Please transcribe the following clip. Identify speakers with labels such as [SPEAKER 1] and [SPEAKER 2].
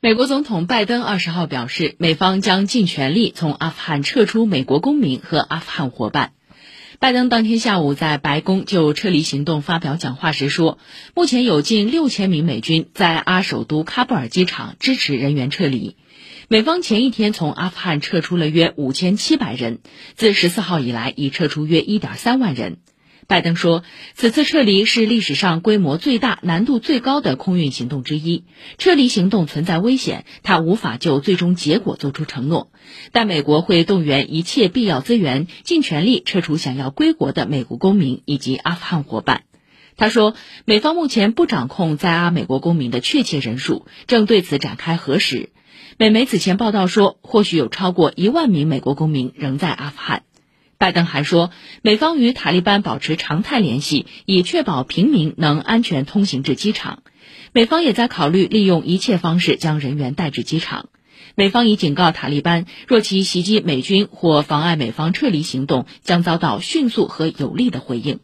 [SPEAKER 1] 美国总统拜登二十号表示，美方将尽全力从阿富汗撤出美国公民和阿富汗伙伴。拜登当天下午在白宫就撤离行动发表讲话时说，目前有近六千名美军在阿首都喀布尔机场支持人员撤离。美方前一天从阿富汗撤出了约五千七百人，自十四号以来已撤出约一点三万人。拜登说，此次撤离是历史上规模最大、难度最高的空运行动之一。撤离行动存在危险，他无法就最终结果做出承诺。但美国会动员一切必要资源，尽全力撤除想要归国的美国公民以及阿富汗伙伴。他说，美方目前不掌控在阿美国公民的确切人数，正对此展开核实。美媒此前报道说，或许有超过一万名美国公民仍在阿富汗。拜登还说，美方与塔利班保持常态联系，以确保平民能安全通行至机场。美方也在考虑利用一切方式将人员带至机场。美方已警告塔利班，若其袭击美军或妨碍美方撤离行动，将遭到迅速和有力的回应。